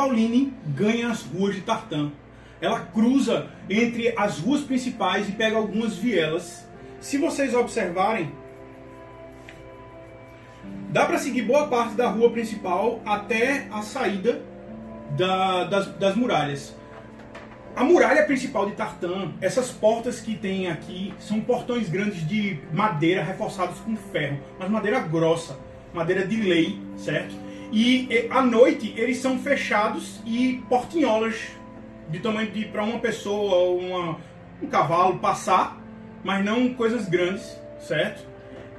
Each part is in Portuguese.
Pauline ganha as ruas de Tartan. Ela cruza entre as ruas principais e pega algumas vielas. Se vocês observarem, dá para seguir boa parte da rua principal até a saída da, das, das muralhas. A muralha principal de Tartan, essas portas que tem aqui, são portões grandes de madeira reforçados com ferro, mas madeira grossa, madeira de lei, certo? E, e à noite eles são fechados e portinholas de tamanho de para uma pessoa ou uma, um cavalo passar, mas não coisas grandes, certo?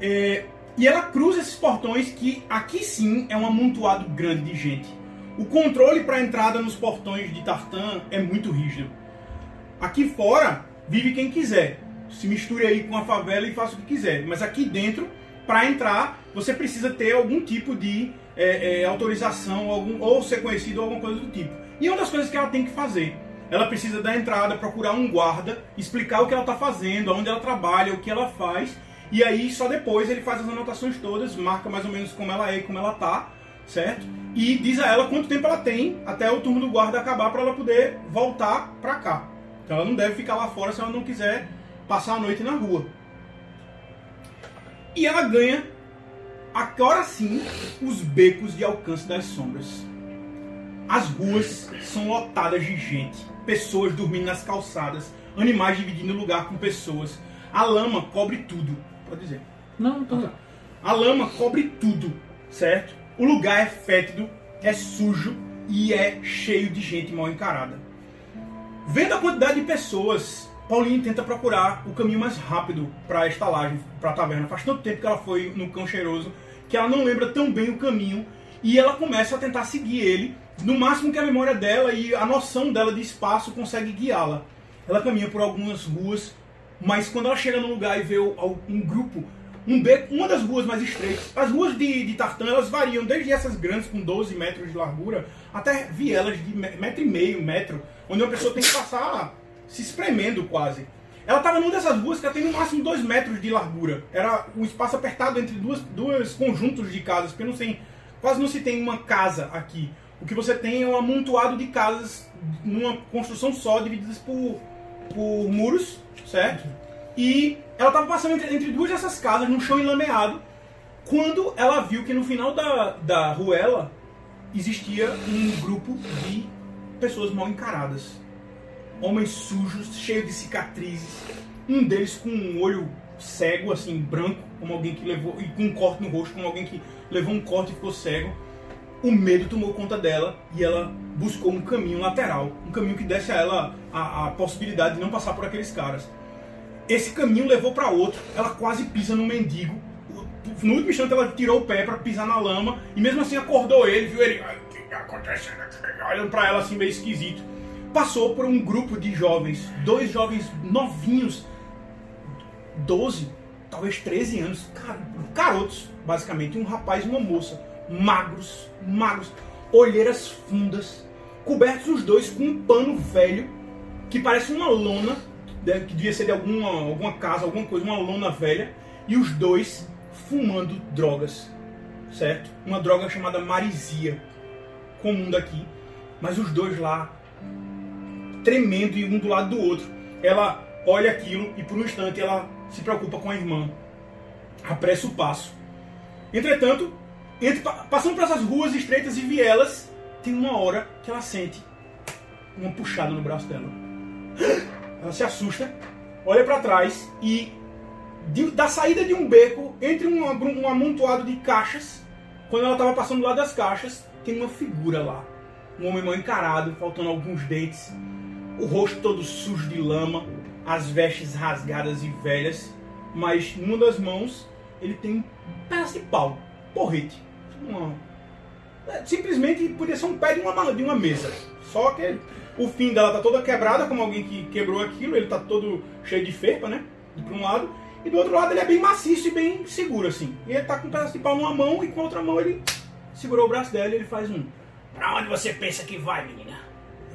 É, e ela cruza esses portões que aqui sim é um amontoado grande de gente. O controle para entrada nos portões de Tartan é muito rígido. Aqui fora vive quem quiser. Se misture aí com a favela e faça o que quiser. Mas aqui dentro, para entrar, você precisa ter algum tipo de é, é, autorização algum, ou ser conhecido ou alguma coisa do tipo. E uma das coisas que ela tem que fazer, ela precisa da entrada, procurar um guarda, explicar o que ela está fazendo, onde ela trabalha, o que ela faz, e aí só depois ele faz as anotações todas, marca mais ou menos como ela é e como ela tá, certo? E diz a ela quanto tempo ela tem até o turno do guarda acabar para ela poder voltar para cá. Então ela não deve ficar lá fora se ela não quiser passar a noite na rua. E ela ganha agora sim os becos de alcance das sombras. As ruas são lotadas de gente, pessoas dormindo nas calçadas, animais dividindo lugar com pessoas. A lama cobre tudo. Pode dizer. Não, tô. A lama cobre tudo, certo? O lugar é fétido, é sujo e é cheio de gente mal encarada. Vendo a quantidade de pessoas, Pauline tenta procurar o caminho mais rápido para a estalagem, para a taverna. Faz tanto tempo que ela foi no cão cheiroso que ela não lembra tão bem o caminho e ela começa a tentar seguir ele, no máximo que a memória dela e a noção dela de espaço consegue guiá-la. Ela caminha por algumas ruas, mas quando ela chega no lugar e vê um grupo, um beco, uma das ruas mais estreitas, as ruas de, de Tartan elas variam desde essas grandes com 12 metros de largura até vielas de metro e meio, metro, onde uma pessoa tem que passar se espremendo quase. Ela estava numa dessas ruas que ela tem no máximo 2 metros de largura. Era um espaço apertado entre duas, duas conjuntos de casas, porque não sei, quase não se tem uma casa aqui. O que você tem é um amontoado de casas numa construção só, divididas por, por muros, certo? E ela estava passando entre, entre, duas dessas casas, num chão enlameado, quando ela viu que no final da, da ruela existia um grupo de pessoas mal encaradas homens sujos, cheios de cicatrizes, um deles com um olho cego, assim, branco, como alguém que levou, e com um corte no rosto, como alguém que levou um corte e ficou cego. O medo tomou conta dela e ela buscou um caminho lateral, um caminho que desse a ela a, a possibilidade de não passar por aqueles caras. Esse caminho levou para outro, ela quase pisa no mendigo. No último instante ela tirou o pé para pisar na lama e mesmo assim acordou ele, viu ele, o que está acontecendo? Olhando para ela assim meio esquisito passou por um grupo de jovens, dois jovens novinhos, 12, talvez 13 anos, carotos, basicamente, um rapaz e uma moça, magros, magros, olheiras fundas, cobertos os dois com um pano velho que parece uma lona, né, que devia ser de alguma, alguma casa, alguma coisa, uma lona velha, e os dois fumando drogas, certo? Uma droga chamada marisia, comum daqui, mas os dois lá tremendo e um do lado do outro. Ela olha aquilo e por um instante ela se preocupa com a irmã. Apressa o passo. Entretanto, entre, passando por essas ruas estreitas e vielas, tem uma hora que ela sente uma puxada no braço dela. Ela se assusta, olha para trás e de, da saída de um beco, entre um, um amontoado de caixas, quando ela estava passando lá das caixas, tem uma figura lá. Um homem mal encarado, faltando alguns dentes, o rosto todo sujo de lama, as vestes rasgadas e velhas, mas numa das mãos ele tem um pedaço de pau, porrete. Uma... É, simplesmente podia ser um pé de uma, de uma mesa. Só que o fim dela tá toda quebrada, como alguém que quebrou aquilo, ele tá todo cheio de ferpa, né? De um lado. E do outro lado ele é bem maciço e bem seguro, assim. E ele tá com um pedaço de pau numa mão e com a outra mão ele segurou o braço dela e ele faz um. Pra onde você pensa que vai, menina?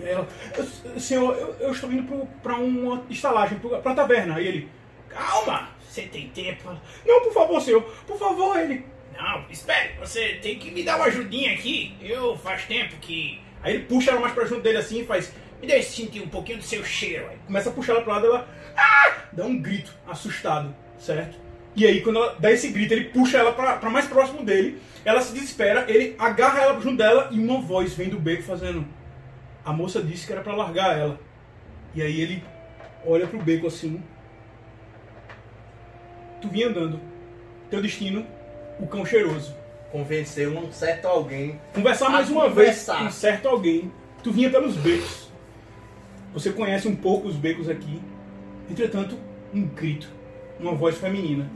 Ela, senhor, eu, eu estou indo para uma estalagem, para a taverna. E ele, calma, você tem tempo? Não, por favor, senhor, por favor, ele. Não, espere, você tem que me dar uma ajudinha aqui. Eu faz tempo que Aí ele puxa ela mais pra junto dele assim e faz. Me deixa sentir um pouquinho do seu cheiro. Aí começa a puxar ela pro lado ela. Ah! Dá um grito, assustado, certo? E aí, quando ela dá esse grito, ele puxa ela pra mais próximo dele. Ela se desespera, ele agarra ela junto dela e uma voz vem do beco fazendo. A moça disse que era pra largar ela. E aí ele olha pro beco assim. Tu vinha andando. Teu destino, o cão cheiroso. Convencer um certo alguém. Conversar mais uma conversar. vez com um certo alguém. Tu vinha pelos becos. Você conhece um pouco os becos aqui. Entretanto, um grito, uma voz feminina.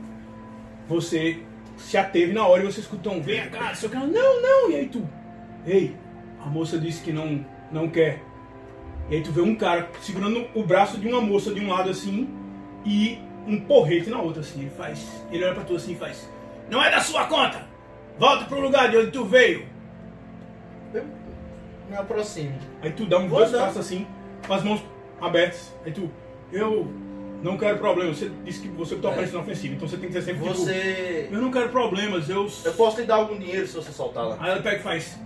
Você se ateve na hora e você escutou um vem cá, seu cara, não, não, e aí tu, ei, a moça disse que não, não quer. E aí tu vê um cara segurando o braço de uma moça de um lado assim e um porrete na outra assim. Ele faz, ele olha pra tu assim e faz, não é da sua conta, volta pro lugar de onde tu veio. Eu me aproximo. Aí tu dá um Vou dois passos assim, com as mãos abertas. Aí tu, eu não quero problemas. Você disse que você tá É. parecendo ofensivo, então você tem que ser sempre tipo, Você. eu não quero problemas, eu. Eu posso lhe dar algum dinheiro se você soltar lá. Aí ela pega e faz.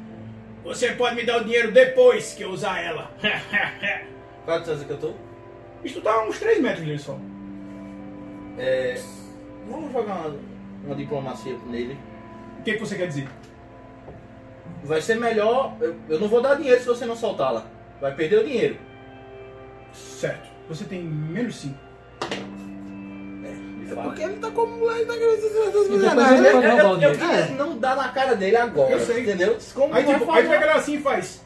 Você pode me dar o dinheiro depois que eu usar ela. Qual a distância que eu tô? Isso tá a uns 3 metros dele só. É. Vamos jogar uma, uma diplomacia nele. O que, que você quer dizer? Vai ser melhor. Eu, eu não vou dar dinheiro se você não soltá-la. Vai perder o dinheiro. Certo. Você tem menos 5. É porque ele tá como mulheres. mas ele né? pode Eu, dinheiro. queria É. não dar na cara dele agora. Eu sei. Entendeu? Como Aí, vai tipo, aí pega ela assim e faz.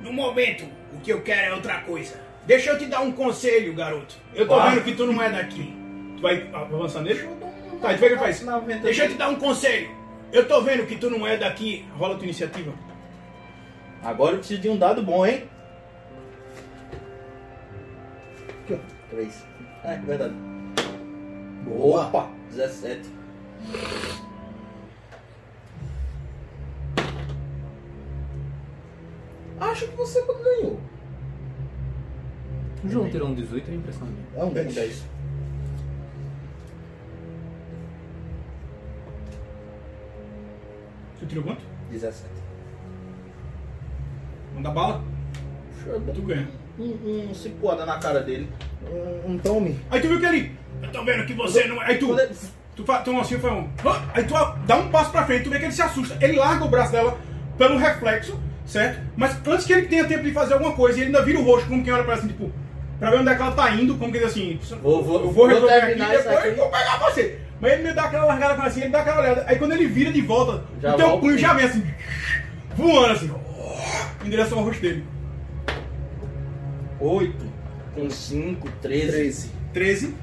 No momento, o que eu quero é outra coisa. Deixa eu te dar um conselho, garoto. Eu tô vendo que tu não é daqui. Tu vai avançar nele? Tá, tu pega e faz. Deixa eu te dar um conselho. Eu tô vendo que tu não é daqui. Rola tua iniciativa. Agora eu preciso de um dado bom, hein? Aqui, ó. Três. É, verdade. Boa. Opa! 17. Acho que você ganhou. O João tirou um 18, é impressionante. É um Um 10. 10. Tu tirou quanto? 17. Manda bala? Tu ganha. um, um cipuada na cara dele. Um, um tome. Aí tu viu que ele. Eu tô vendo que você não é. Aí tu. Tu faz tu assim, foi um. "Hã?" Aí tu dá um passo pra frente, tu vê que ele se assusta. Ele larga o braço dela pelo reflexo, certo? Mas antes que ele tenha tempo de fazer alguma coisa, ele ainda vira o rosto, como quem olha pra ela assim, tipo, pra ver onde é que ela tá indo, como que diz assim, Vou- vou- eu vou vou resolver aqui terminar isso depois aqui. vou pegar você. Mas ele me dá aquela largada assim, ele dá aquela olhada. Aí quando ele vira de volta, Já o teu punho já vem assim, voando assim, em direção ao rosto dele. 8 com 5, 13. 13. 13.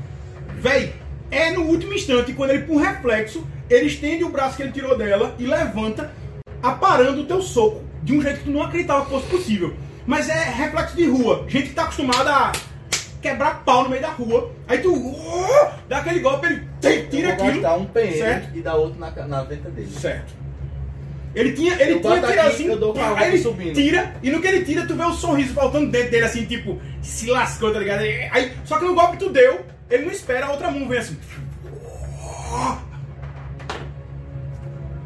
Véi, é no último instante, quando ele, por reflexo, ele estende o braço que ele tirou dela e levanta, aparando o teu soco. De um jeito que tu não acreditava que fosse possível. Mas é reflexo de rua. Gente que tá acostumada a quebrar pau no meio da rua. Aí tu dá aquele golpe, ele tem, tira eu vou aquilo. gastar um PM Certo. e dar outro na, na venta dele. Certo. Ele tinha, ele Eu tinha tirado assim, eu dou pá, aí ele subindo. tira, e no que ele tira, tu vê o sorriso faltando dentro dele, assim, tipo, se lascou, tá ligado? Aí, só que no golpe tu deu, ele não espera, a outra mão vem assim.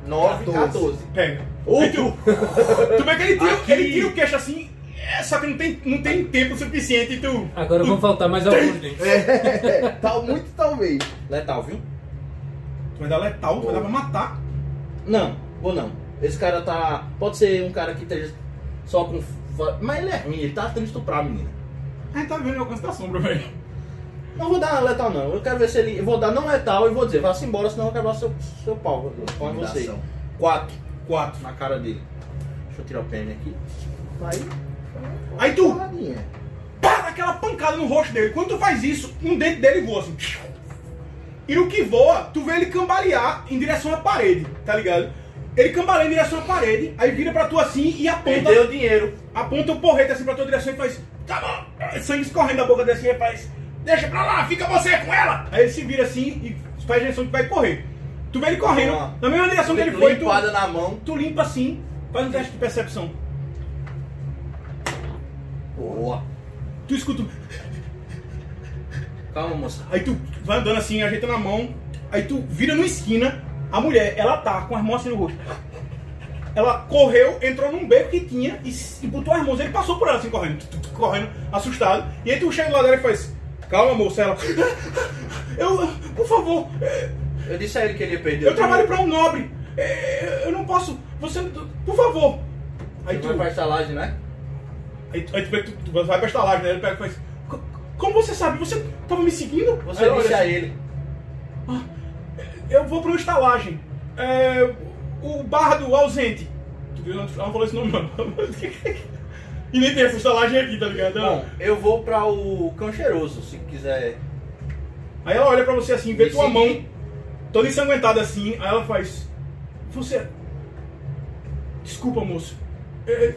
9, 14. 14. Pega. Aí tu, tu vê que ele tira, Aqui. ele tira o queixo assim, é, só que não tem, não tem tempo suficiente e tu. Agora vão faltar mais alguns dentes. É, tá muito talvez. Letal, viu? Tu vai dar letal, tu vai dar pra matar. Não, vou não. Esse cara tá. Pode ser um cara que esteja só com. Mas ele é ruim, ele tá tentando estuprar a menina. A gente tá vendo o alcance da sombra, velho. Não vou dar letal, não. Eu quero ver se ele. Eu vou dar não letal e vou dizer, vá-se embora, senão eu quero quebrar seu, seu pau. Com você. 4 Quatro. na cara dele. Deixa eu tirar o PM aqui. Aí. Aí tu- pá, dá aquela pancada no rosto dele. Quando tu faz isso, um dente dele voa assim. E no que voa, tu vê ele cambalear em direção à parede, tá ligado? Ele cambaleia em direção à parede, aí vira pra tu assim e aponta, Perdeu o dinheiro. aponta o porrete assim pra tua direção e faz. Tá bom! Sangue escorrendo da boca dele assim e faz. Deixa pra lá, fica você com ela! Aí ele se vira assim e faz a direção que vai correr. Tu vê ele correndo, Ó. na mesma direção que ele foi, tu, Limpada na mão. tu limpa assim, faz um teste de percepção. Boa. Tu escuta. um- Calma, moça. Aí tu vai andando assim, ajeitando a mão. Aí tu vira numa esquina. A mulher, ela tá com as mãos assim no rosto. ela correu, entrou num beco que tinha e, se- e botou as mãos. Ele passou por ela assim, correndo, correndo, assustado. E aí tu chega lá dela e faz: Calma, moça. Ela: Eu, por favor, é, Eu disse a ele que ele ia perder eu trabalho pra um nobre. É, Eu não posso. Você, por favor. Aí tu, vai pra estalagem, né? aí, tu- aí tu, tu, tu vai pra estalagem, né? Ele pega e faz: "Co- Como você sabe? Você tava me seguindo? Você disse a assim, ele. Eu vou pra uma estalagem. É, o bardo ausente. Tu viu? Ela não falou esse nome, não. e nem tem essa estalagem aqui, tá ligado? Bom, eu vou pra o cão cheiroso, se quiser. Aí ela olha pra você assim, vê Me tua seguir. mão toda ensanguentada assim. Aí ela faz: Você. Desculpa, moço. É,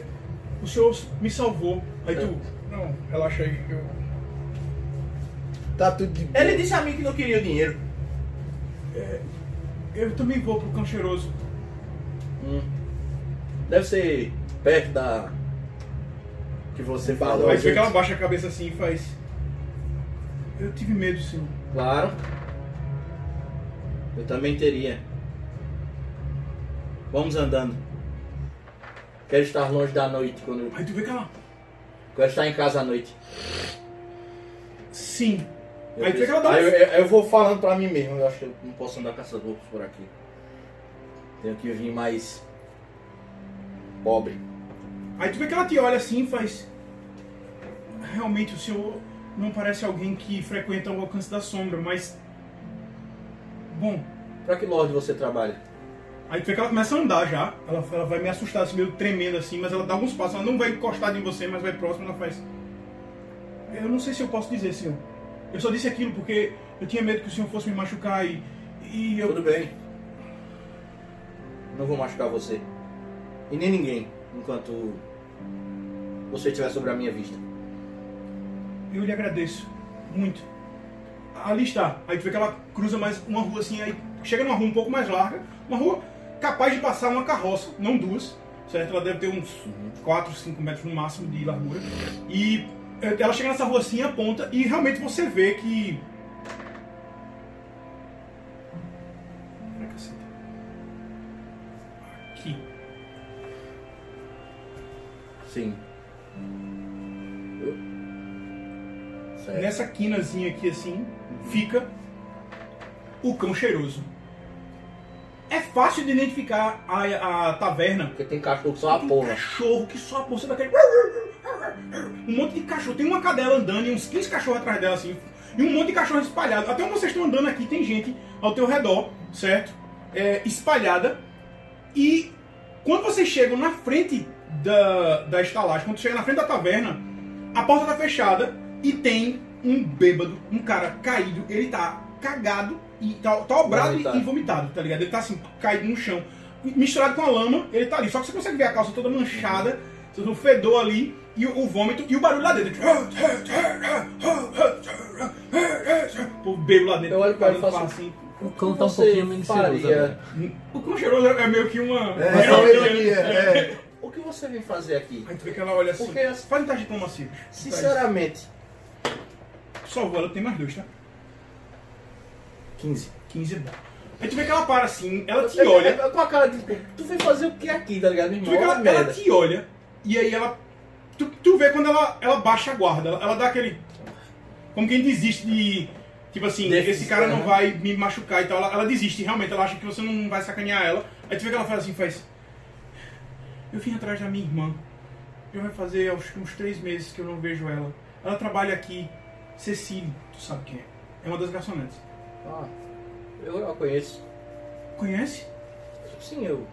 o senhor me salvou. Aí tu. Não, relaxa aí. Eu... Tá tudo de boa. Ele disse a mim que não queria o dinheiro. eu também vou pro cão cheiroso. Hum. Deve ser perto da. Que você falou. Tu vê que ela baixa a cabeça assim e faz. Eu tive medo, senhor. Claro. Eu também teria. Vamos andando. Quero estar longe da noite quando eu. Aí tu vê que ela. Quero estar em casa à noite. Sim. Eu Aí tu vê que ela dá Aí eu, eu- eu vou falando pra mim mesmo, eu acho que eu não posso andar caçador por aqui. Tenho que vir mais pobre. Aí tu vê que ela te olha assim e faz. Realmente o senhor não parece alguém que frequenta o alcance da sombra, mas. Bom, Pra que lorde você trabalha? aí tu vê que ela começa a andar já. Ela, ela vai me assustar assim, meio tremendo assim, mas ela dá alguns passos. Ela não vai encostar em você, mas vai próximo ela faz. Eu não sei se eu posso dizer, senhor. Eu só disse aquilo porque eu tinha medo que o senhor fosse me machucar e. E eu. Tudo bem. Não vou machucar você. E nem ninguém, enquanto você estiver sobre a minha vista. Eu lhe agradeço. Muito. Ali está. Aí tu vê que ela cruza mais uma rua assim, aí chega numa rua um pouco mais larga, uma rua capaz de passar uma carroça, não duas, certo? Ela deve ter uns 4, 5 metros no máximo de largura. E eh, ela chega nessa rua assim, aponta, e realmente você vê que. Aqui. Sim. Certo. Nessa quinazinha aqui assim, fica o cão cheiroso. É fácil de identificar a, a taverna. Porque tem cachorro que só a Tem porra. cachorro que só a porra daquele. Um monte de cachorro. Tem uma cadela andando e uns 15 cachorros atrás dela assim. E um monte de cachorro espalhado. Até onde vocês estão andando aqui tem gente ao teu redor, certo? É, espalhada. E quando vocês chegam na frente da, da estalagem, quando chega na frente da taverna, a porta tá fechada e tem um bêbado, um cara caído. Ele tá cagado e tá, tá obrado e- Vomitado. e vomitado, tá ligado? Ele tá assim, caído no chão. Misturado com a lama, ele tá ali. Só que você consegue ver a calça toda manchada, o fedor ali, e o, o vômito e o barulho lá dentro. O bêbado lá dentro. Eu olho pra ele e fazendo faço- farra, assim. O cão tá um pouquinho menos cheiroso faria- agora. O cão cheiroso é meio que uma. É, ironia, né? é. O que você vem fazer aqui? Aí tu vê que ela olha assim. Porque, Faz um teste de diplomacia. sinceramente, Salvou, ela tem mais dois, tá? 15. 15 é bom. Aí tu vê que ela para assim, ela te Eu- olha. eu- Com a cara de. Tu vem fazer o que aqui, tá ligado? Tu vê que ela, ela merda. te olha e aí ela. Tu, tu vê quando ela, ela baixa a guarda, ela, ela dá aquele. Como quem desiste de. Tipo assim, Desiste, esse cara não né? vai me machucar e tal. Ela, ela desiste, realmente, ela acha que você não vai sacanear ela. Aí tu vê que ela faz assim, faz. Eu vim atrás da minha irmã. Já vai fazer acho que uns três meses que eu não vejo ela. Ela trabalha aqui. Cecília, tu sabe quem é? É uma das garçonetes. Ah, eu a conheço. Conhece? Sim, eu.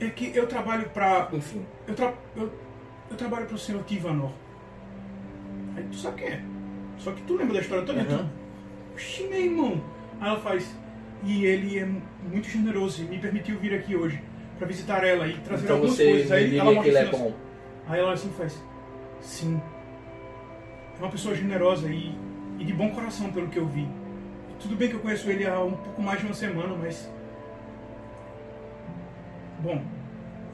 É que eu trabalho pra. Enfim. Eu, tra... eu, eu trabalho pro senhor Tivanor. Aí tu sabe quem é. Só que tu lembra da história toda, tu. Oxi, meu irmão. Aí ela faz. E ele é mu- muito generoso e me permitiu vir aqui hoje pra visitar ela e trazer Então algumas coisas. Aí ela que ele é mostra bom. Aí ela assim faz. Sim. É uma pessoa generosa e, e de bom coração, pelo que eu vi. Tudo bem que eu conheço ele há um pouco mais de uma semana, mas. Bom,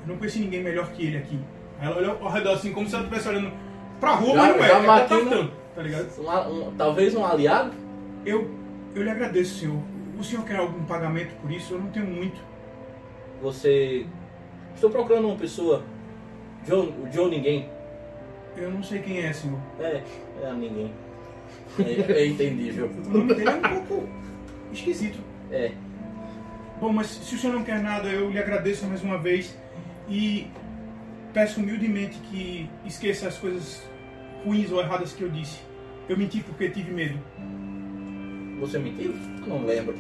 eu não conheci ninguém melhor que ele aqui. Ela olhou ao redor assim, como se ela estivesse olhando pra rua, Já- mas não é. já é pra matei Tartan, tá ligado? Um- um- talvez um aliado? Eu, eu lhe agradeço, senhor. O senhor quer algum pagamento por isso? Eu não tenho muito. Você Estou procurando uma pessoa. Joe, o Joe Ninguém. Eu não sei quem é, senhor. É, é ninguém. É, é entendível. O nome dele é um pouco esquisito. É. Bom, mas se o senhor não quer nada, eu lhe agradeço mais uma vez e peço humildemente que esqueça as coisas ruins ou erradas que eu disse. Eu menti porque tive medo. Você mentiu? Não lembro.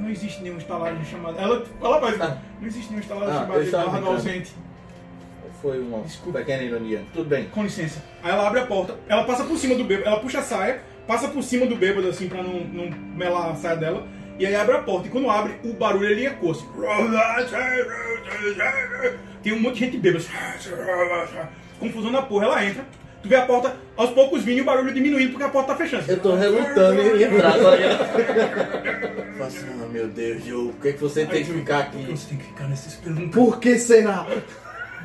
Não existe nenhum estalagem chamado. Ela, ela faz. Ah. Não existe nenhum estalagem Ah, chamado estava Eduardo brincando. ausente. Foi uma Desculpa. pequena ironia. Tudo bem. Com licença. Aí ela abre a porta, ela passa por cima do bêbado, ela puxa a saia, passa por cima do bêbado assim pra não, não melar a saia dela. E aí abre a porta. E quando abre, o barulho ele ecoa assim. Tem um monte de gente bêbada. assim. Confusão na porra, ela entra. Tu vê a porta aos poucos vindo e o barulho diminuindo porque a porta tá fechando. Eu tô relutando em entrar agora. Nossa, ah, meu Deus, Joe, por que, que você tem que ficar Por que aqui? Você tem que ficar nesses perguntas. Por que será?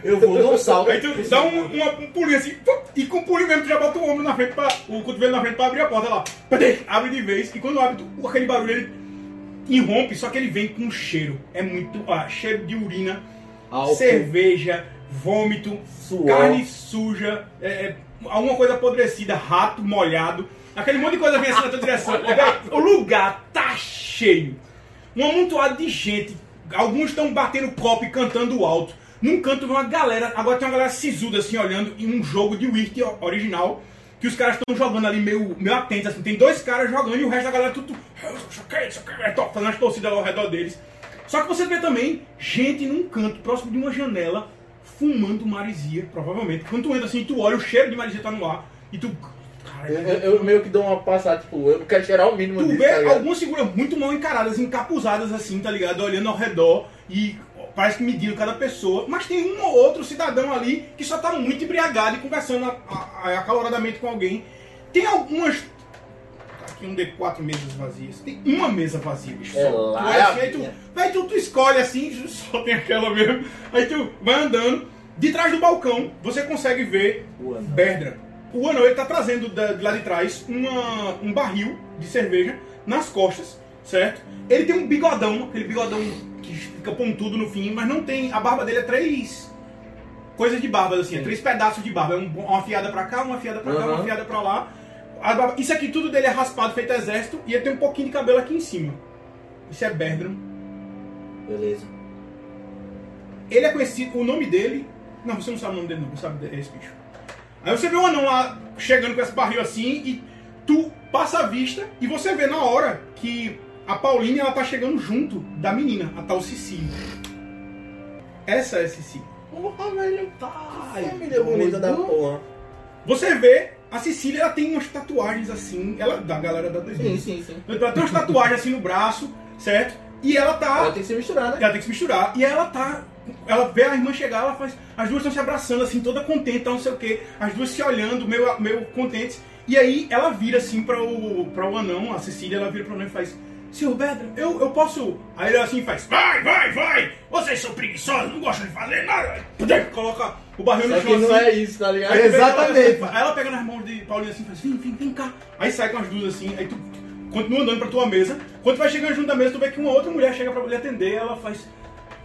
Eu vou dar um salto. Aí tu dá um, uma- um pulinho assim, e com o pulinho mesmo tu já bota o ombro na frente, pra, o cotovelo na frente pra abrir a porta lá. Abre de vez, e quando abre, tu, aquele barulho ele irrompe, só que ele vem com um cheiro. É muito. Ah, cheiro de urina, cerveja, vômito, Suor. carne suja, é, é, alguma coisa apodrecida, rato molhado. Aquele monte de coisa vem assim na tua direção. O lugar tá cheio. Um amontoado de gente. Alguns estão batendo copo e cantando alto. Num canto vem uma galera, agora tem uma galera sisuda assim olhando em um jogo de Wii original. Que os caras estão jogando ali meio, meio atentos, assim. Tem dois caras jogando e o resto da galera tudo. É fazendo as torcidas ao redor deles. Só que você vê também gente num canto, próximo de uma janela, fumando marisia, provavelmente. Quando tu entra assim, tu olha, o cheiro de marisia tá no ar. E tu. Eu, eu- meio que dou uma passada, tipo, eu quero cheirar o mínimo Tu disso, vê tá algumas figuras muito mal encaradas, encapuzadas assim, tá ligado? Olhando ao redor e parece que medindo cada pessoa. Mas tem um ou outro cidadão ali que só tá muito embriagado e conversando a- a- a- acaloradamente com alguém. Tem algumas. tá Aqui um D4 mesas vazias. Tem uma mesa vazia, bicho. É só. lá, assim, é aí tu, aí tu, tu escolhe assim, só tem aquela mesmo. Aí tu vai andando. De trás do balcão, você consegue ver. Berdra. O anão ele tá trazendo da- de lá de trás uma- um barril de cerveja nas costas, certo? Ele tem um bigodão, aquele bigodão que fica pontudo no fim, mas não tem. A barba dele é três coisas de barbas, assim, é três pedaços de barba. É um- uma afiada pra cá, uma afiada pra cá, uma afiada pra lá. Barba- isso aqui tudo dele é raspado, feito exército, e ele tem um pouquinho de cabelo aqui em cima. Isso é Berdram. Beleza. Ele é conhecido, o nome dele. Não, você não sabe o nome dele, não, você sabe esse bicho. Aí você vê o anão lá chegando com esse barril assim e tu passa a vista e você vê na hora que a Pauline ela tá chegando junto da menina, a tal Cecília. Essa é a Cecília. Porra, velho. Ai, Família bonita da porra. Você vê, a Cecília ela tem umas tatuagens assim, ela da galera da 2000. Sim, sim, sim. Ela tem umas tatuagens assim no braço, certo? E ela tá Ela tem que se misturar, né? Ela tem que se misturar. E ela tá. Ela vê a irmã chegar, ela faz. As duas estão se abraçando, assim, toda contente, não sei o quê. As duas se olhando, meio, meio contentes. E aí ela vira assim para o, pra o anão, a Cecília, ela vira pro anão e faz. Senhor Bedra, eu, eu posso. Aí ele assim faz. Vai, vai, vai! Vocês são preguiçosos, não gostam de fazer nada. Coloca o barril no chão que não assim. é isso, tá ligado? Aí ela Exatamente. assim, Aí ela pega nas mãos de Paulinho assim e faz, vem, vem, vem cá. Aí sai com as duas assim, aí tu continua andando pra tua mesa. Quando tu vai chegando junto da mesa, tu vê que uma outra mulher chega pra lhe atender, ela faz,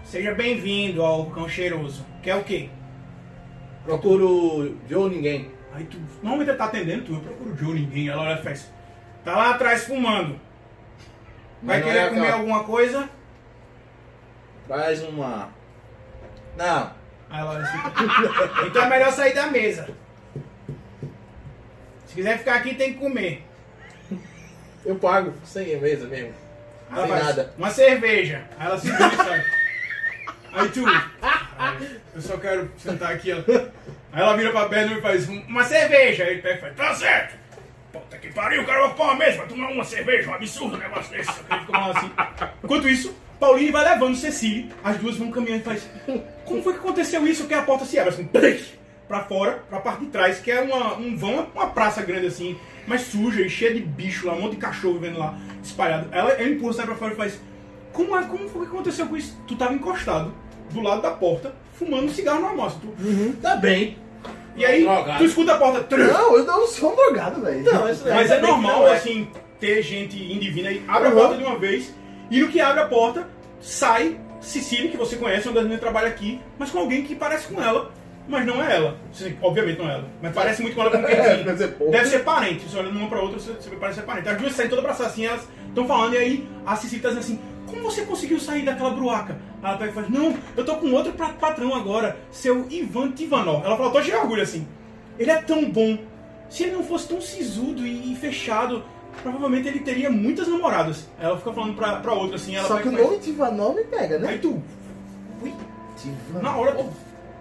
seja bem-vindo ao cão cheiroso. Quer o quê? Procuro Joe Ninguém. Aí tu, normalmente ele tá atendendo, tu, eu procuro Joe, ninguém. Ela olha e faz, tá lá atrás fumando. Vai querer é comer aquela- alguma coisa? Traz uma. Não. Aí assim, então é melhor sair da mesa. Se quiser ficar aqui, tem que comer. Eu pago sem mesa mesmo. Ela Sem nada. uma cerveja. Aí ela se vira sai. Aí tu. "Ai, Eu só quero sentar aqui, ó. Aí ela vira pra perna e faz "Um- uma cerveja. Aí ele pega e faz, tá certo. Puta que pariu, o cara vai pôr uma mesa pra tomar uma cerveja, um absurdo um negócio desse. Só que ele fica mal assim. Enquanto isso, Pauline vai levando Cecília. As duas vão caminhando e faz. Como foi que aconteceu isso? Que a porta se abre assim, pra fora, pra parte de trás, que é uma, um vão, uma praça grande assim, mas suja e cheia de bicho lá, um monte de cachorro vendo lá espalhado. Ela, ela empurra, sai pra fora e faz. Como, é, como foi que aconteceu com isso? Tu tava encostado do lado da porta, fumando um cigarro normal. Tu, Tá bem. E aí, Drogado. tu escuta a porta. trrr, Não, eu não sou um drogado, velho. Não, isso mas é normal, é. assim, ter gente indivina aí. Abre Uhum. a porta de uma vez, e no que abre a porta, sai Cecília, que você conhece, das meninas que trabalha aqui, mas com alguém que parece com ela, mas não é ela. Obviamente não é ela. Mas parece muito com ela como É, assim, deve ser parente. Você olha uma pra outra, você, você parece ser parente. As duas saem todas abraçadas assim, elas estão falando, e aí a Cecília tá dizendo assim, como você conseguiu sair daquela bruaca? Ela pega e faz, não, eu tô com outro patrão agora, seu Ivan Tivanov. Ela fala, tô cheio de orgulho assim. Ele é tão bom. Se ele não fosse tão sisudo e, fechado, provavelmente ele teria muitas namoradas. Aí ela fica falando pra, pra outra assim, ela Só que o nome Tivanol me pega, né? Aí tu, ui, Tivanol. na hora tu,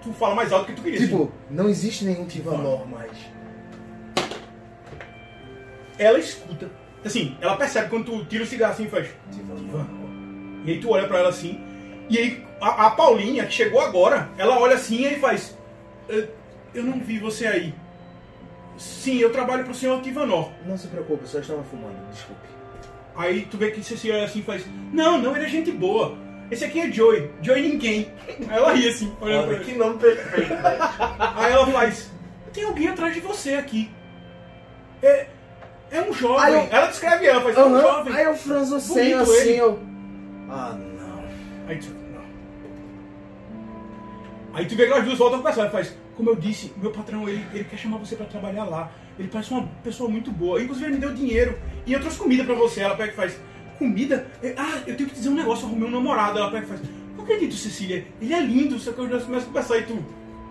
tu fala mais alto que tu queria. assim. Tipo, não existe nenhum Tivanol mais. ela escuta. Assim, ela percebe quando tu tira o cigarro assim e faz. Tivanol. E aí tu olha pra ela assim. E aí a, a Paulinha, que chegou agora, ela olha assim e aí faz. "Eu- não vi você aí. Sim, eu trabalho pro senhor Tivanor. Não se preocupe, eu só estava fumando, desculpe. Aí tu vê que você se olha assim e faz. Não, não, ele é gente boa. Esse aqui é Joey. Joey ninguém. Aí ela ri assim, olhando pra Olha, ele. que nome perfeito, velho. Aí ela faz. Tem alguém atrás de você aqui. É. É um jovem. Aí eu- Ela descreve ela, faz. É um Aham, jovem. Aí eu franzo o senho Bonito assim, ele. eu... Ah, não. Aí tu, não. Aí tu vê que as duas voltam a conversar e faz, como eu disse, meu patrão, ele, ele quer chamar você pra trabalhar lá. Ele parece uma pessoa muito boa. Inclusive ele me deu dinheiro e eu trouxe comida pra você. Ela pega e faz, comida? É, Ah, eu tenho que dizer um negócio, eu arrumei um namorado. Ela pega e faz, não acredito, Cecília, ele é lindo, só que eu já começo a conversar e tu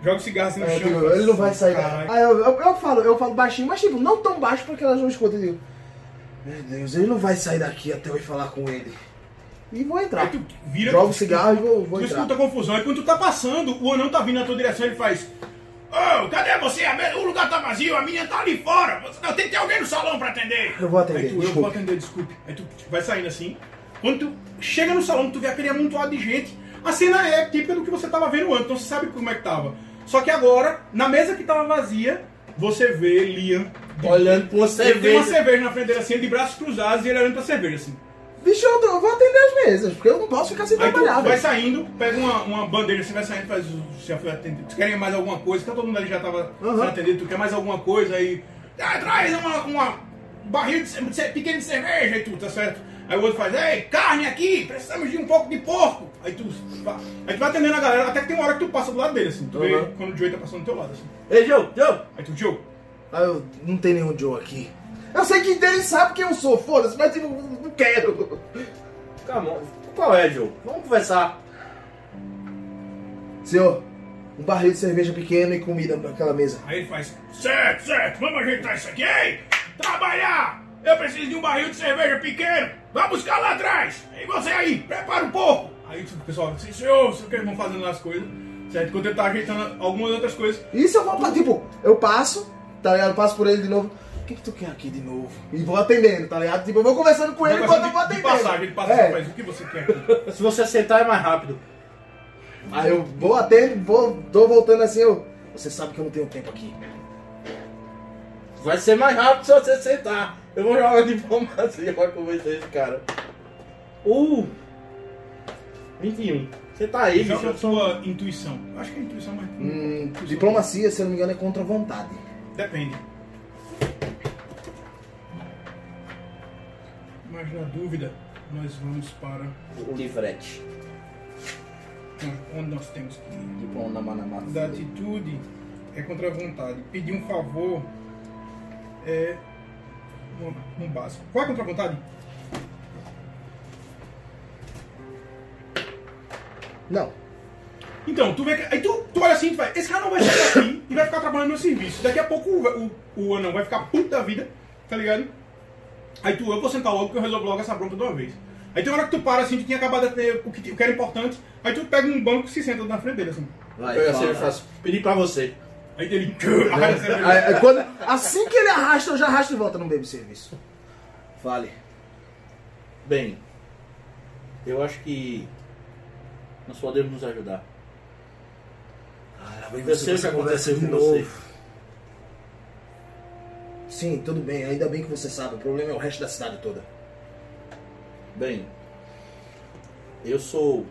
joga o cigarro assim no É, chão. tipo, e faz, ele não vai sair. Aí eu, eu, eu falo, eu falo baixinho, mas tipo, não tão baixo porque elas não escutam. Eu digo, meu Deus, ele não vai sair daqui até eu ir falar com ele. E vou entrar. Aí tu vira, Jogo o cigarro e vou, vou tu entrar. escuta a confusão. E quando tu tá passando, o anão tá vindo na tua direção ele faz. Ô, cadê você? O lugar tá vazio, a menina tá ali fora. Não, tem que ter alguém no salão pra atender. Eu vou atender, Aí tu, eu vou atender, desculpe. Aí tu vai saindo assim. Quando tu chega no salão, tu vê aquele amontoado de gente. A cena é típica do que você tava vendo antes, então você sabe como é que tava. Só que agora, na mesa que tava vazia, você vê Liam. Olhando pra uma Ele tem uma cerveja. cerveja na frente dele assim, de braços cruzados e ele olhando pra cerveja assim. Bicho, eu, vou atender as mesas, porque eu não posso ficar sem Aí tu trabalhar, vai velho. saindo, pega uma, uma bandeja, você vai saindo, faz. Você já foi atendido. Tu querem mais alguma coisa? Que todo mundo ali já tava Uhum. sendo atendido, tu quer mais alguma coisa aí. Ah, traz uma, uma barril de, ce- de ce- pequeno de cerveja e tu, tá certo? Aí o outro faz, ei, carne aqui, precisamos de um pouco de porco. Aí tu, vai- aí tu vai atendendo a galera, até que tem uma hora que tu passa do lado dele, assim. Tu vê Uhum. quando o Joey tá passando do teu lado, assim. Ei, Joe, Joe. Aí tu, Joe, Aí eu, não tem nenhum Joe aqui. Eu sei que ele sabe quem eu sou, foda-se, mas tipo, não quero. Calma, qual é, Joe? Vamos conversar. Senhor, um barril de cerveja pequeno e comida naquela mesa. Aí ele faz, certo, certo, vamos ajeitar isso aqui, ei! Trabalhar! Eu preciso de um barril de cerveja pequeno, vai buscar lá atrás! E você aí, prepara um pouco! Aí tipo, o pessoal, sim senhor, sei o que eles vão fazendo as coisas, certo? Enquanto ele tá ajeitando algumas outras coisas, Isso eu vou, pra- tipo, eu passo, tá ligado? Eu passo por ele de novo. O que, que tu quer aqui de novo? E vou atendendo, tá ligado? Tipo, eu vou conversando com ele enquanto eu vou de, de atendendo. passagem, ele passa É. faz o que você quer aqui. Se você sentar é mais rápido. Aí eu vou atendo, vou, tô voltando assim, eu. Você sabe que eu não tenho tempo aqui. Vai ser mais rápido se você sentar. Eu vou jogar diplomacia pra convencer esse cara. Uh! 21. Você tá aí, Joga a bicho. sua intuição. Acho que a intuição é mais. Hum, intuição. diplomacia, se eu não me engano, é contra a vontade. Depende. Mas na dúvida, nós vamos para O livrete. onde nós temos que ir. Manamata. da atitude é contra a vontade. Pedir um favor é um, um básico. Qual é contra a vontade? Não. Então, tu vê que. Aí tu, tu olha assim e tu vai, esse cara não vai sair daqui e vai ficar trabalhando no serviço. Daqui a pouco o, o, o anão vai ficar puto da vida, tá ligado? Aí tu, eu vou sentar logo que eu resolvo logo essa bronca de uma vez. Aí tem uma hora que tu para assim, tu tinha acabado de ter o que, o que era importante, aí tu pega um banco e se senta na frente dele assim. Vai, Pega assim fala. e faço. Pedir pra você. Aí ele. Aí, aí quando- assim que ele arrasta, eu já arrasto de volta no baby serviço. Fale. Bem, eu acho que nós podemos nos ajudar. Ah, Eu sei o que aconteceu com você. Sim, tudo bem, ainda bem que você sabe. O problema é o resto da cidade toda. Bem, eu sou.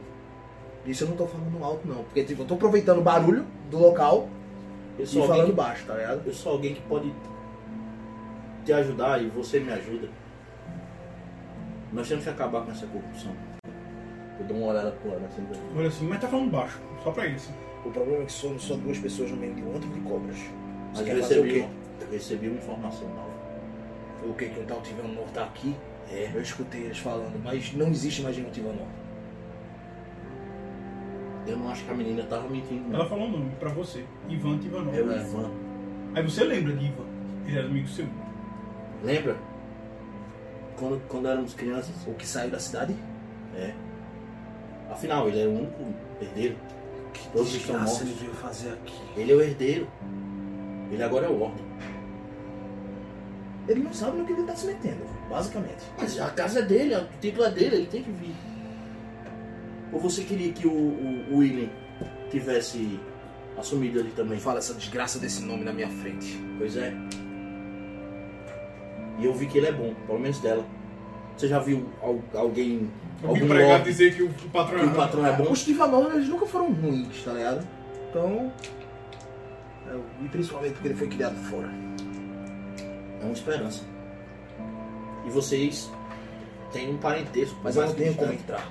Isso eu não tô falando alto, não. Porque tipo, eu tô aproveitando o barulho do local Eu e sou, falando alguém que, baixo, tá ligado? eu sou alguém que pode te ajudar e você me ajuda. Nós temos que acabar com essa corrupção. Eu dou uma olhada pro lado assim. Olha assim, mas tá falando baixo. Só pra assim. O problema é que somos só duas pessoas no meio de um antro de cobras. Mas Você eu quer fazer o recebi, eu recebi uma informação nova. O que? Que o tal Tivanor tá aqui? É. Eu escutei eles falando, mas não existe mais nenhum Tivanor. Eu não acho que a menina tava mentindo, não. Ela falou o nome pra você. Ivan Tivanov. É o Ivan. Aí você lembra de Ivan. Ele era amigo seu. Lembra? Quando, quando éramos crianças? O que saiu da cidade? É. Afinal, ele era o único herdeiro. Todos estão Desgraça ele mortos. veio fazer aqui. Ele é o herdeiro. Ele agora é o Ordem. Ele não sabe no que ele tá se metendo, basicamente. Mas a casa é dele, o título é dele, ele tem que vir. Ou você queria que o, o, o William tivesse assumido ali também? Fala essa desgraça desse nome na minha frente. Pois é. E eu vi que ele é bom, pelo menos dela. Você já viu al- alguém, algum empregado dizer que o o patrão que o patrão é bom? Os Tivanor, eles nunca foram ruins, tá ligado? Então... é, E principalmente porque ele foi criado fora. É uma esperança. E vocês têm um parentesco. Mas eu não tenho como entrar.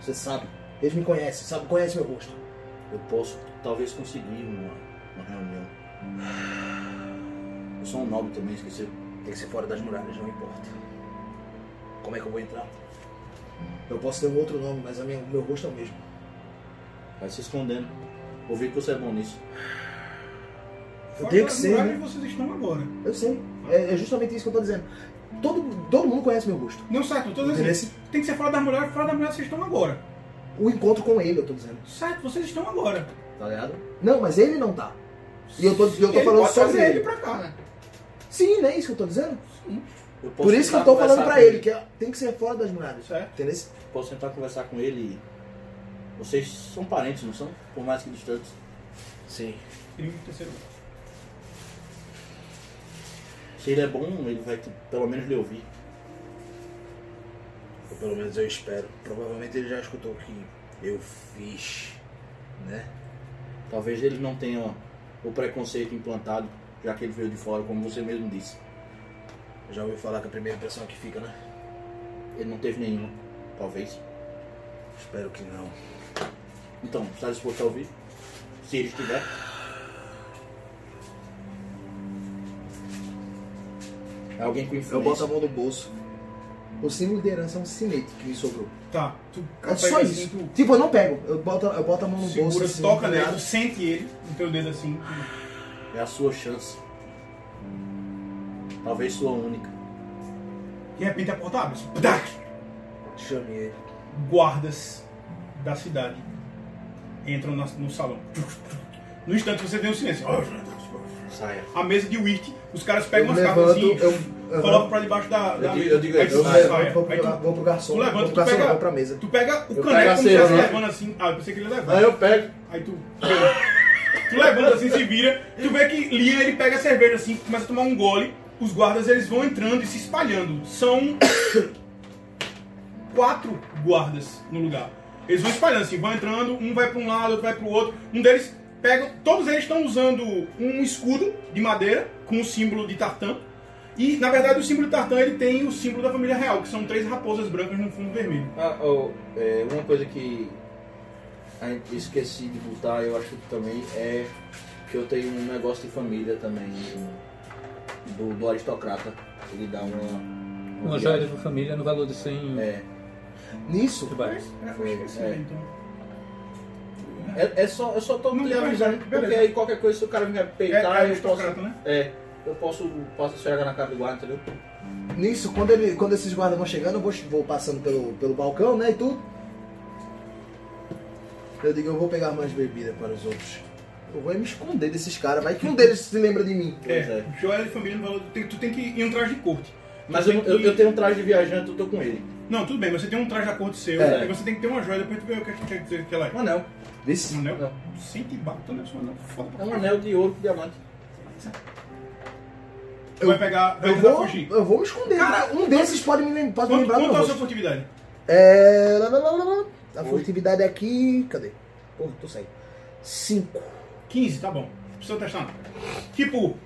Você sabe. Eles me conhecem, sabe? Conhecem meu rosto. Eu posso talvez conseguir uma, uma reunião. Eu sou um nobre também, esqueceu. Tem que ser fora das muralhas, não importa. Como é que eu vou entrar? Eu posso ter um outro nome, mas minha- o meu rosto é o mesmo. Vai se escondendo. Ouvi que você é bom nisso. Eu tenho que ser, né? vocês estão agora. Eu sei. É, é justamente isso que eu tô dizendo. Todo, todo mundo conhece meu rosto. Não, certo, eu tô dizendo assim, tem que ser fora das mulheres, fora das mulheres vocês estão agora. O encontro com ele, eu tô dizendo. Certo, vocês estão agora. Tá ligado? Não, mas ele não tá. E eu tô, eu tô Ele falando pode sobre trazer ele. ele pra cá. Sim, não é isso que eu tô dizendo? Eu posso Por isso que eu tô falando pra com ele, que é- tem que ser fora das muralhas. Certo. Entendeu? Posso tentar conversar com ele. Vocês são parentes, não são? Por mais que distantes. Sim. Crime de terceiro. Se ele é bom, ele vai pelo menos lhe ouvir. Ou pelo menos eu espero. Provavelmente ele já escutou o que eu fiz. Né? Talvez ele não tenha o preconceito implantado, já que ele veio de fora, como você mesmo disse. Já ouviu falar que a primeira impressão que fica, né? Ele não teve nenhuma, talvez. Espero que não. Então, está disposto a ouvir? Se ele estiver. É alguém com Eu influência. boto a mão no bolso. O símbolo de herança é um sinete que me sobrou. Tá, tu É só assim, isso. tu Tipo, eu não pego. Eu boto, eu boto a mão no bolso. segura, assim, toca tá nele, tu sente ele no teu dedo assim. É a sua chance. Talvez sua única. De repente a porta abre. assim! Chame ele. guardas da cidade entram no salão. No instante você vê um silêncio. Saia. A mesa de Wirt, os caras pegam Eu umas cartas assim, eu- colocam pra debaixo da, da Eu digo- mesa. eu digo, aí tu Eu saia. levanto, vou, Aí pro, tu, vou pro garçom. tu levanta, vou pro tu garçom, pega- vou pra mesa. tu pega o Eu caneco como se estivesse né? levando assim. Ah, eu pensei que ele ia levar. Aí eu pego. Aí tu. Tu levanta assim, se vira. Tu vê que Liam ele pega a cerveja assim, começa a tomar um gole. Os guardas eles vão entrando e se espalhando. São quatro guardas no lugar. Eles vão espalhando assim, vão entrando, um vai para um lado, outro vai para o outro. Um deles pega. Todos eles estão usando um escudo de madeira com o símbolo de Tartan. E na verdade o símbolo de Tartan ele tem o símbolo da família real, que são três raposas brancas no fundo vermelho. Ah, oh, é, uma coisa que esqueci de botar, eu acho que também, é que eu tenho um negócio de família também, do, do aristocrata. Ele dá uma. Uma joia de família no valor de 100 É, Nisso. É, Foi, esqueci, é. então. É, é só, eu só tô Não, te avisando, beleza. porque aí qualquer coisa, se o cara me É, peitar, é eu posso. né? É, eu posso, posso esfregar na cara do guarda, entendeu? nisso quando, ele, quando esses guardas vão chegando, eu vou, vou passando pelo, pelo balcão, né? E tudo. Eu digo, eu vou pegar mais bebida para os outros. Eu vou me esconder desses caras, vai que um deles se lembra de mim. Pois É, é. joia de família Tu tem que ir em um traje de corte. Mas eu, eu, que- eu tenho um traje de viajante, eu tô com ele. Não, tudo bem, você tem um traje da corte seu, É. e você tem que ter uma joia, depois tu vê o que é que quer dizer que ela é. Um anel. Desse? Um anel? Não. Sente bato, né? Só anel. Foda É um anel de ouro com diamante. Tu vai pegar, vai Eu vou, fugir. eu vou me esconder. Cara, um desses pode me, pode me Quanto, lembrar do quanto meu é a sua furtividade? É... lá, lá, lá, lá, lá. A furtividade é aqui... Cadê? Porra, tô saindo. Cinco. 15, tá bom. Precisa testar. Tipo,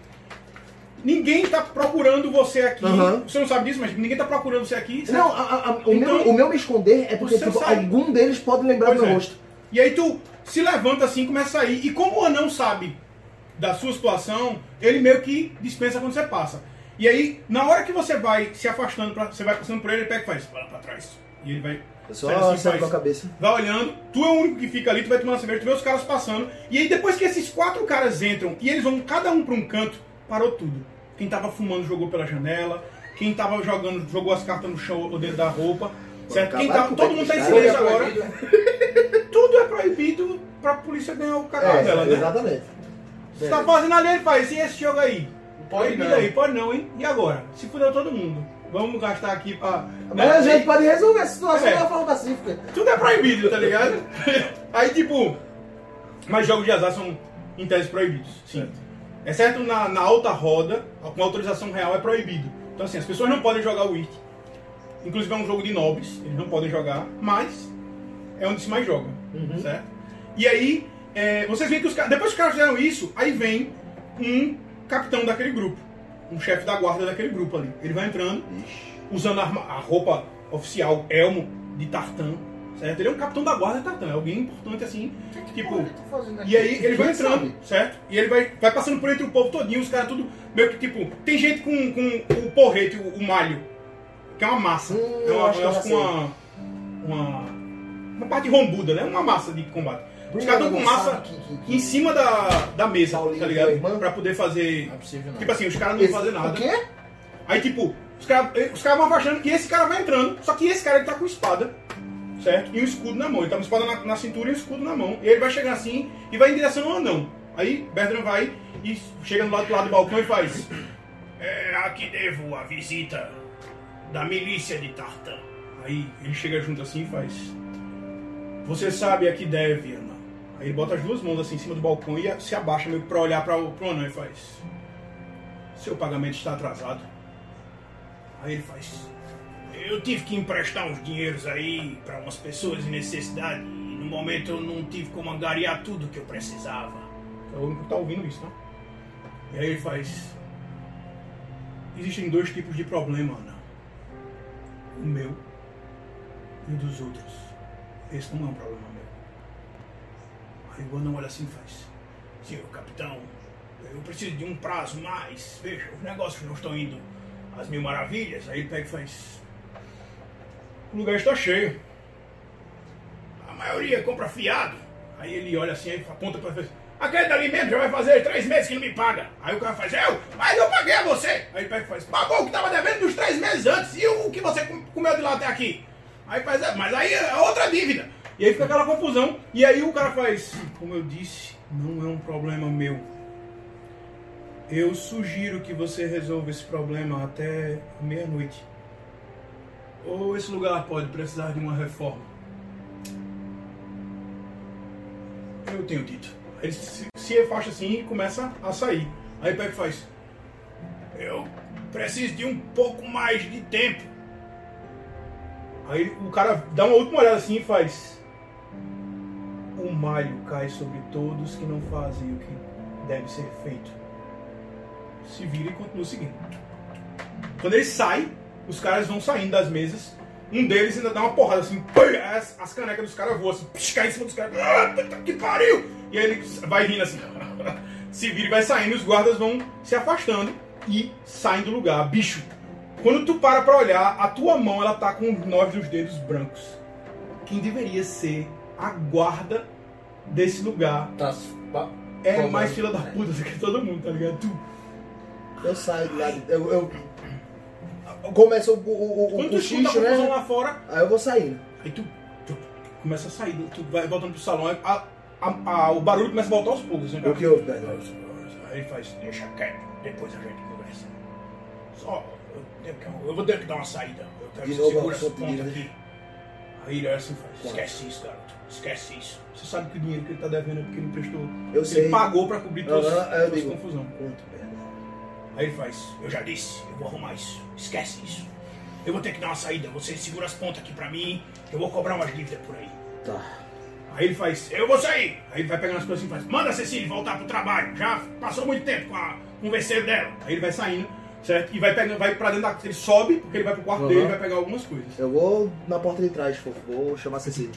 ninguém tá procurando você aqui. Você não sabe disso, mas ninguém tá procurando você aqui. certo? Não, a- a- o, Então, meu, o meu me esconder é porque tipo, algum deles pode lembrar Pois do meu é. rosto. E aí tu se levanta assim, começa a sair. E como o anão sabe da sua situação, ele meio que dispensa quando você passa. E aí, na hora que você vai se afastando, pra, você vai passando por ele, ele pega e faz, para pra trás. E ele vai. É só assim, faz- com a cabeça. vai olhando, tu é o único que fica ali, tu vai tomando cerveja, tu vê os caras passando. E aí depois que esses quatro caras entram e eles vão cada um pra um canto, parou tudo. Quem tava fumando jogou pela janela, quem tava jogando jogou as cartas no chão ou dentro da roupa. Certo? Quem tava, todo mundo tá em silêncio agora. Tudo é proibido pra polícia ganhar o cagado dela, É, né? exatamente. Você tá fazendo ali, ele faz, e esse jogo aí? Pode Proibido não. aí, pode não, hein? E agora? Se fudeu todo mundo. Vamos gastar aqui pra. Mas a gente pode resolver essa situação É. de uma forma pacífica. Tudo é proibido, tá ligado? Aí, tipo. Mas jogos de azar são, em tese, proibidos. Sim. Exceto na, na alta roda, com autorização real, é proibido. Então, assim, as pessoas não podem jogar o Wii. Inclusive, é um jogo de nobres, eles não podem jogar, mas é onde se mais joga. Certo? E aí, é, vocês veem que os caras. Depois que os caras fizeram isso, aí vem um capitão daquele grupo. Um chefe da guarda daquele grupo ali. Ele vai entrando, usando a, a roupa oficial, elmo de tartan. Certo? Ele é um capitão da guarda de tartan, é alguém importante assim. Tipo. E aí ele vai entrando, sabe? certo? E ele vai, vai passando por entre o povo todinho, os caras tudo meio que tipo. Tem gente com, com o porrete, o, o malho, que é uma massa. Hum, é eu uma, acho que eu com uma, uma. Uma parte rombuda, né? Uma massa de combate. Os caras estão com massa que- que- que- em cima da, da mesa, Paulinho, tá ligado? irmã? Pra poder fazer. Não é possível não. Tipo assim, os caras não Esse- fazem nada. O quê? Aí, tipo, os caras os caras vão afastando e esse cara vai entrando. Só que esse cara ele tá com espada, certo? E um escudo na mão. Ele tá com espada na, na cintura e um escudo na mão. E ele vai chegar assim e vai em direção ao anão. Aí Bertrand vai e chega do lado, do lado do balcão e faz: É, aqui devo a visita da milícia de Tartan. Aí ele chega junto assim e faz: Você sabe a que deve, anão. Aí ele bota as duas mãos assim em cima do balcão e se abaixa meio pra olhar pra, o- anão e faz: Seu pagamento está atrasado. Aí ele faz. Eu tive que emprestar uns dinheiros aí para umas pessoas em necessidade e no momento eu não tive como angariar tudo que eu precisava. É o único que tá ouvindo isso, tá? E aí ele faz. Existem dois tipos de problema, Ana. O meu e o dos outros. Esse não é um problema meu. Aí o anão olha assim e faz. Senhor capitão, eu preciso de um prazo mais. Veja, os negócios não estão indo às mil maravilhas. Aí ele pega e faz. O lugar está cheio. A maioria compra fiado. Aí ele olha assim e aponta para frente. Aquele dali mesmo já vai fazer três meses que não me paga. Aí o cara faz, eu, mas eu paguei a você. Aí ele pega e faz, pagou o que estava devendo dos três meses antes e o que você com- comeu de lá até aqui. Aí faz, "É, mas aí é outra dívida. E aí fica aquela confusão. E aí o cara faz, como eu disse, não é um problema meu. Eu sugiro que você resolva esse problema até meia-noite. Ou esse lugar pode precisar de uma reforma. Eu tenho dito. Ele se, se afasta assim e começa a sair. Aí Pepe faz. Eu preciso de um pouco mais de tempo. Aí o cara dá uma última olhada assim e faz. O malho cai sobre todos que não fazem o que deve ser feito. Se vira e continua seguindo. Quando ele sai, os caras vão saindo das mesas. Um deles ainda dá uma porrada assim, as, as canecas dos caras voam assim, cai em cima dos caras. Ah, que pariu! E aí ele vai rindo assim, se vira e vai saindo, os guardas vão se afastando e saem do lugar. Bicho, quando tu para pra olhar, a tua mão ela tá com os nove dos dedos brancos. Quem deveria ser a guarda desse lugar Tá, é mais fila da puta do que todo mundo, tá ligado? Tu, Eu saio do lado. Eu, eu... Começa o, o, o, quando tu né? lá fora, Aí eu vou saindo. Aí tu, tu começa a sair, tu vai voltando pro salão, a- a- a- o barulho começa a voltar aos poucos. Assim, O que houve? Aí ele faz, deixa quieto, depois a gente conversa. Só, eu, tenho que- eu vou ter que dar uma saída. Eu quero De que você segura a essa ponta aqui. Aí ele olha assim e faz, Quanto? esquece isso, garoto, esquece isso. Você sabe que o dinheiro que ele tá devendo é porque ele prestou. Eu ele sei. pagou pra cobrir tuas digo. confusão. Quanto, Pedro? Aí ele faz, eu já disse, eu vou arrumar isso. Esquece isso. Eu vou ter que dar uma saída, você segura as pontas aqui pra mim, eu vou cobrar umas dívidas por aí. Tá. Aí ele faz, eu vou sair. Aí ele vai pegando as coisas assim e faz, manda a Cecília voltar pro trabalho. Já passou muito tempo com a, converseiro dela. Aí ele vai saindo, certo? E vai, pegando, vai pra dentro da. Ele sobe, porque ele vai pro quarto Uhum. dele e vai pegar algumas coisas. Eu vou na porta de trás, fofo. Vou chamar a Cecília.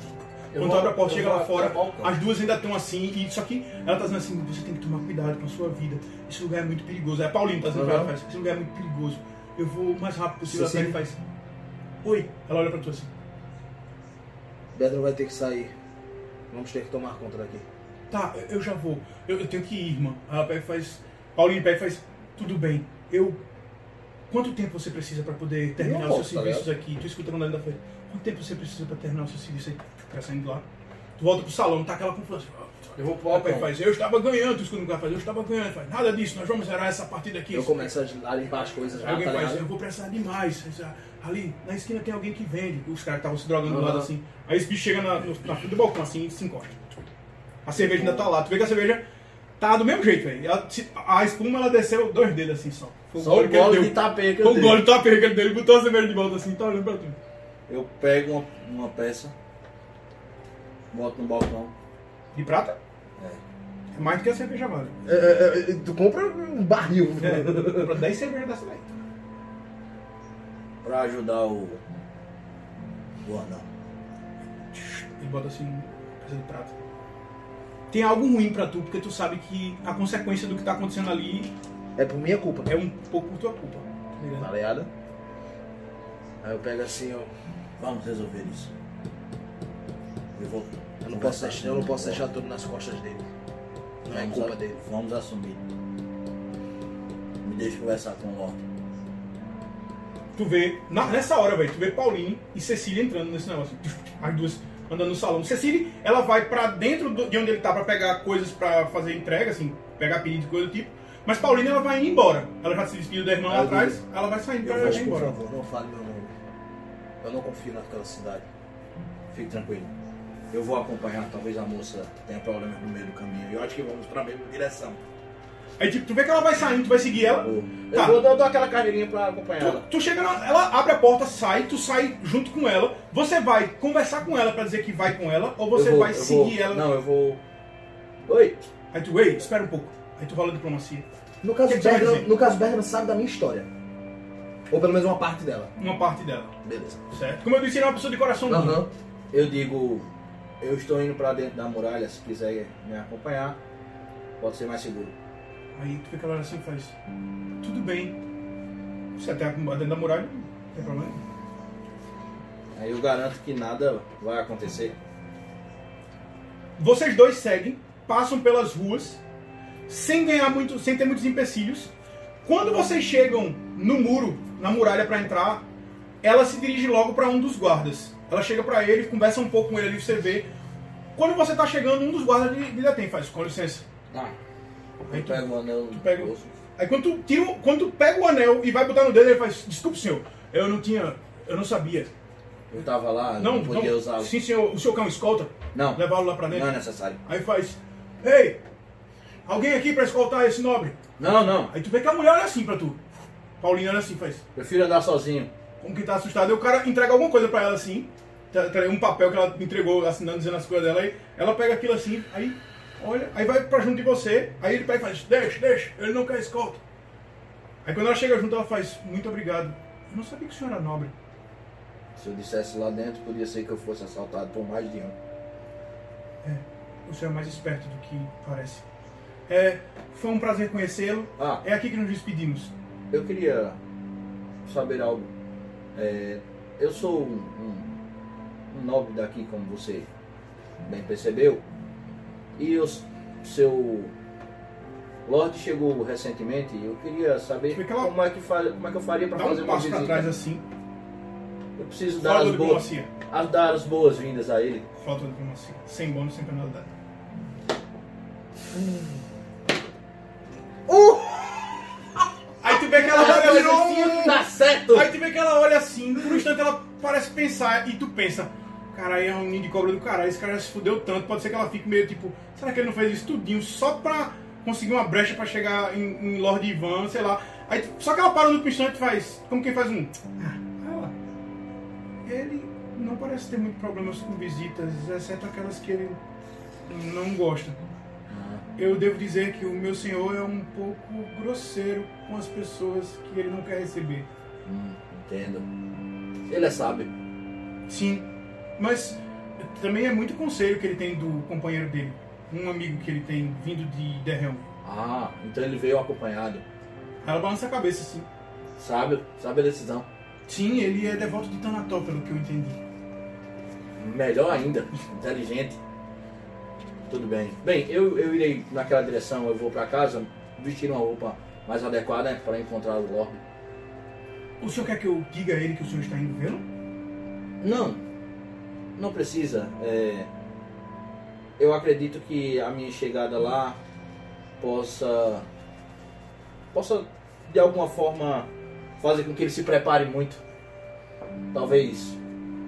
Quando vou- abre a porta, chega vou lá fora, as duas ainda estão assim, e só que ela tá dizendo assim, você tem que tomar cuidado com a sua vida. Esse lugar é muito perigoso. É a Paulina tá dizendo pra ela, Uhum. faz, esse lugar é muito perigoso. Eu vou o mais rápido possível sim. ele faz. Oi. Ela olha pra tu assim. Pedro vai ter que sair. Vamos ter que tomar conta daqui. Tá, eu- eu já vou. Eu, eu tenho que ir, irmã. Ela pega e faz. Paulinho pega e faz. Tudo bem. Eu. Quanto tempo você precisa pra poder terminar os seus tá serviços aqui? Tu escuta mandando da frente. Quanto tempo você precisa pra terminar o seu serviço aí? Fica saindo lá. Tu volta pro salão, tá aquela confusão. Eu vou pro Ela pega e balcão. faz. Eu estava ganhando, tu escuta o cara faz. Eu estava ganhando. Ele Faz. Nada disso, nós vamos zerar essa partida aqui. Eu começo a limpar as coisas já, Alguém tá faz, eu vou precisar demais. Ali, na esquina tem alguém que vende. Os caras estavam se drogando do Aham. lado assim. Aí esse bicho chega na, no- na frente do balcão assim e se encosta. A cerveja ainda tá lá. Tu vê que a cerveja tá do mesmo jeito, velho. A espuma ela desceu dois dedos assim só. Foi Só o gole de tapeia que o gole de tapeia que ele deu. Ele botou a cerveja de volta assim, tá olhando pra tu. Eu pego uma, uma peça, boto no balcão. De prata? É. É mais do que a cerveja vale. É, é, é, tu compra um barril. É, compra 10 cervejas dessa daí. Pra ajudar o. O anão. Ele bota assim, peça de prata. Tem algo ruim pra tu, porque tu sabe que a consequência do que tá acontecendo ali É por minha culpa. é um pouco por tua culpa. Tá ligado? Tá? Aí eu pego assim, ó. Vamos resolver isso. Eu vou. Eu não posso deixar, eu não posso deixar tudo nas costas dele. Não é Vamos culpa a- dele. Vamos assumir. Me deixa conversar com o Lorde. Tu vê, na- nessa hora, velho, tu vê Pauline e Cecília entrando nesse negócio. As duas andando no salão. Cecília, ela vai pra dentro de onde ele tá pra pegar coisas pra fazer entrega, assim, pegar pedido de coisa do tipo. Mas Pauline, ela vai embora. Ela já se despediu da irmã lá atrás, digo, ela vai saindo pra Eu ir vou, por embora. favor, não fale meu nome. Eu não confio naquela cidade. Fique tranquilo. Eu vou acompanhar, talvez a moça tenha problemas no meio do caminho. Eu acho que vamos pra mesma direção. Aí tipo, tu vê que ela vai saindo, tu vai seguir ela. Eu, Tá. vou dar dar aquela carreirinha pra acompanhar Tu, ela. tu chega na, ela abre a porta, sai, tu sai junto com ela. Você vai conversar com ela pra dizer que vai com ela, ou você Eu vou- vai eu seguir vou- ela. Não, eu vou. Oi! Aí tu, ei, espera um pouco. Aí tu rola diplomacia. No caso, O que Bergman, no caso, Bergman sabe da minha história. Ou pelo menos uma parte dela. Uma parte dela, Beleza. certo? Como eu disse, ele é uma pessoa de coração. Aham. Eu digo, eu estou indo pra dentro da muralha, se quiser me acompanhar, pode ser mais seguro. Aí tu vê que ela olha assim e faz. Tudo bem. Você até dentro da muralha, não tem problema. Aí eu garanto que nada vai acontecer. Vocês dois seguem, passam pelas ruas, sem ganhar muito, sem ter muitos empecilhos. Quando vocês chegam no muro, na muralha para entrar, ela se dirige logo para um dos guardas. Ela chega para ele, conversa um pouco com ele ali, você vê. Quando você tá chegando, um dos guardas lhe detém, faz, com licença. Tá. Aí tu- pego o anel tu pega bolso. Aí quando tu, tira, quando tu pega o anel e vai botar no dedo, ele faz, desculpe senhor, eu não tinha, eu não sabia. Eu tava lá, não, Não, podia usá-lo. sim senhor, o senhor quer um escolta? Não, Levá-lo lá pra dentro? não é necessário. Aí faz, ei, alguém aqui pra escoltar esse nobre? Não, não. Aí tu vê que a mulher olha assim pra tu. Paulina olha assim, faz. Prefiro andar sozinho. Como que tá assustado. Aí o cara entrega alguma coisa pra ela assim. Um papel que ela entregou assinando, dizendo as coisas dela. Aí ela pega aquilo assim, aí olha, aí vai pra junto de você. Aí ele pega e faz, deixa, deixa, ele não quer escolta. Aí quando ela chega junto, ela faz, muito obrigado. Eu não sabia que o senhor era nobre. Se eu dissesse lá dentro, podia ser que eu fosse assaltado por mais de um. O senhor é mais esperto do que parece. É, foi um prazer conhecê-lo. Ah, É aqui que nos despedimos. eu queria saber algo. É, eu sou um, um- um nobre daqui, como você bem percebeu, e o seu Lorde chegou recentemente e eu queria saber Foi aquela- como é, que fa- como é que eu faria para Dá fazer um uma passo pra visita. trás assim. Eu preciso dar as, boas, as, dar as boas-vindas a ele. Falta de diplomacia. Sem bônus, sem penalidade. Aí tu vê que ela olha assim. Tá certo! Aí tu vê que ela olha assim, por um instante ela parece pensar e tu pensa, caralho, é um ninho de cobra do caralho, esse cara já se fudeu tanto, pode ser que ela fique meio tipo, será que ele não fez isso tudinho só pra conseguir uma brecha pra chegar em, em Lord Ivan, sei lá. Aí, só que ela para no instante e faz, como quem faz um, ah, ela, ele não parece ter muito problemas com visitas, exceto aquelas que ele não gosta. eu devo dizer que o meu senhor é um pouco grosseiro com as pessoas que ele não quer receber. Hum, entendo. Ele é sábio. Sim, mas também é muito conselho que ele tem do companheiro dele, um amigo que ele tem vindo de Derrel. Ah, então ele veio acompanhado. Ela balança a cabeça, sim. Sábio, sabe a decisão. Sim, ele é devoto de Tanató, pelo que eu entendi. Melhor ainda, inteligente. Tudo bem. Bem, eu, eu irei naquela direção, eu vou pra casa, vestir uma roupa mais adequada para encontrar o Lorde. O senhor quer que eu diga a ele que o senhor está indo vê-lo? Não, não precisa. É, eu acredito que a minha chegada lá possa, possa de alguma forma fazer com que ele se prepare muito. Talvez.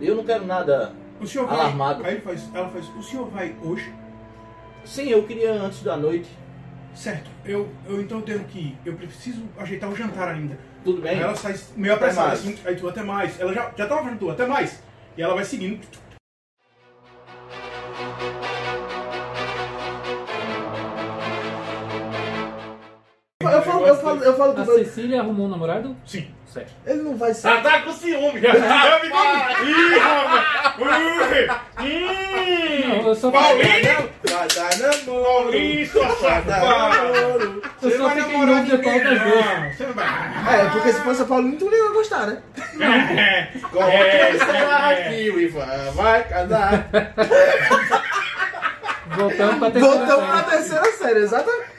Eu não quero nada. O senhor vai. Alarmado. Aí faz, ela faz. O senhor vai hoje? Sim, eu queria antes da noite. Certo. Eu, eu então tenho que ir. Eu preciso ajeitar o jantar ainda. Tudo bem? Aí ela sai meio apressada assim. Aí tu até mais. Ela já, já tava fazendo tu, até mais. E ela vai seguindo. Falo, eu falo, A meu. Cecília arrumou um namorado? Sim. Certo. Ele não vai sair. tá com ciúme! Ih, rapaz! Ui! Hum! Não, eu Paulinho! Vai dar namoro. Paulinho, sua safada! namoro. Eu Você só vai fiquei em namorar dúvida qual das duas. não. Você não vai. É, porque se fosse a Paulinho, tu nem ia gostar, né? É, Coloca é, é. aqui, o Ivan vai casar. Voltando pra terceira Voltamos pra série. terceira série, exatamente.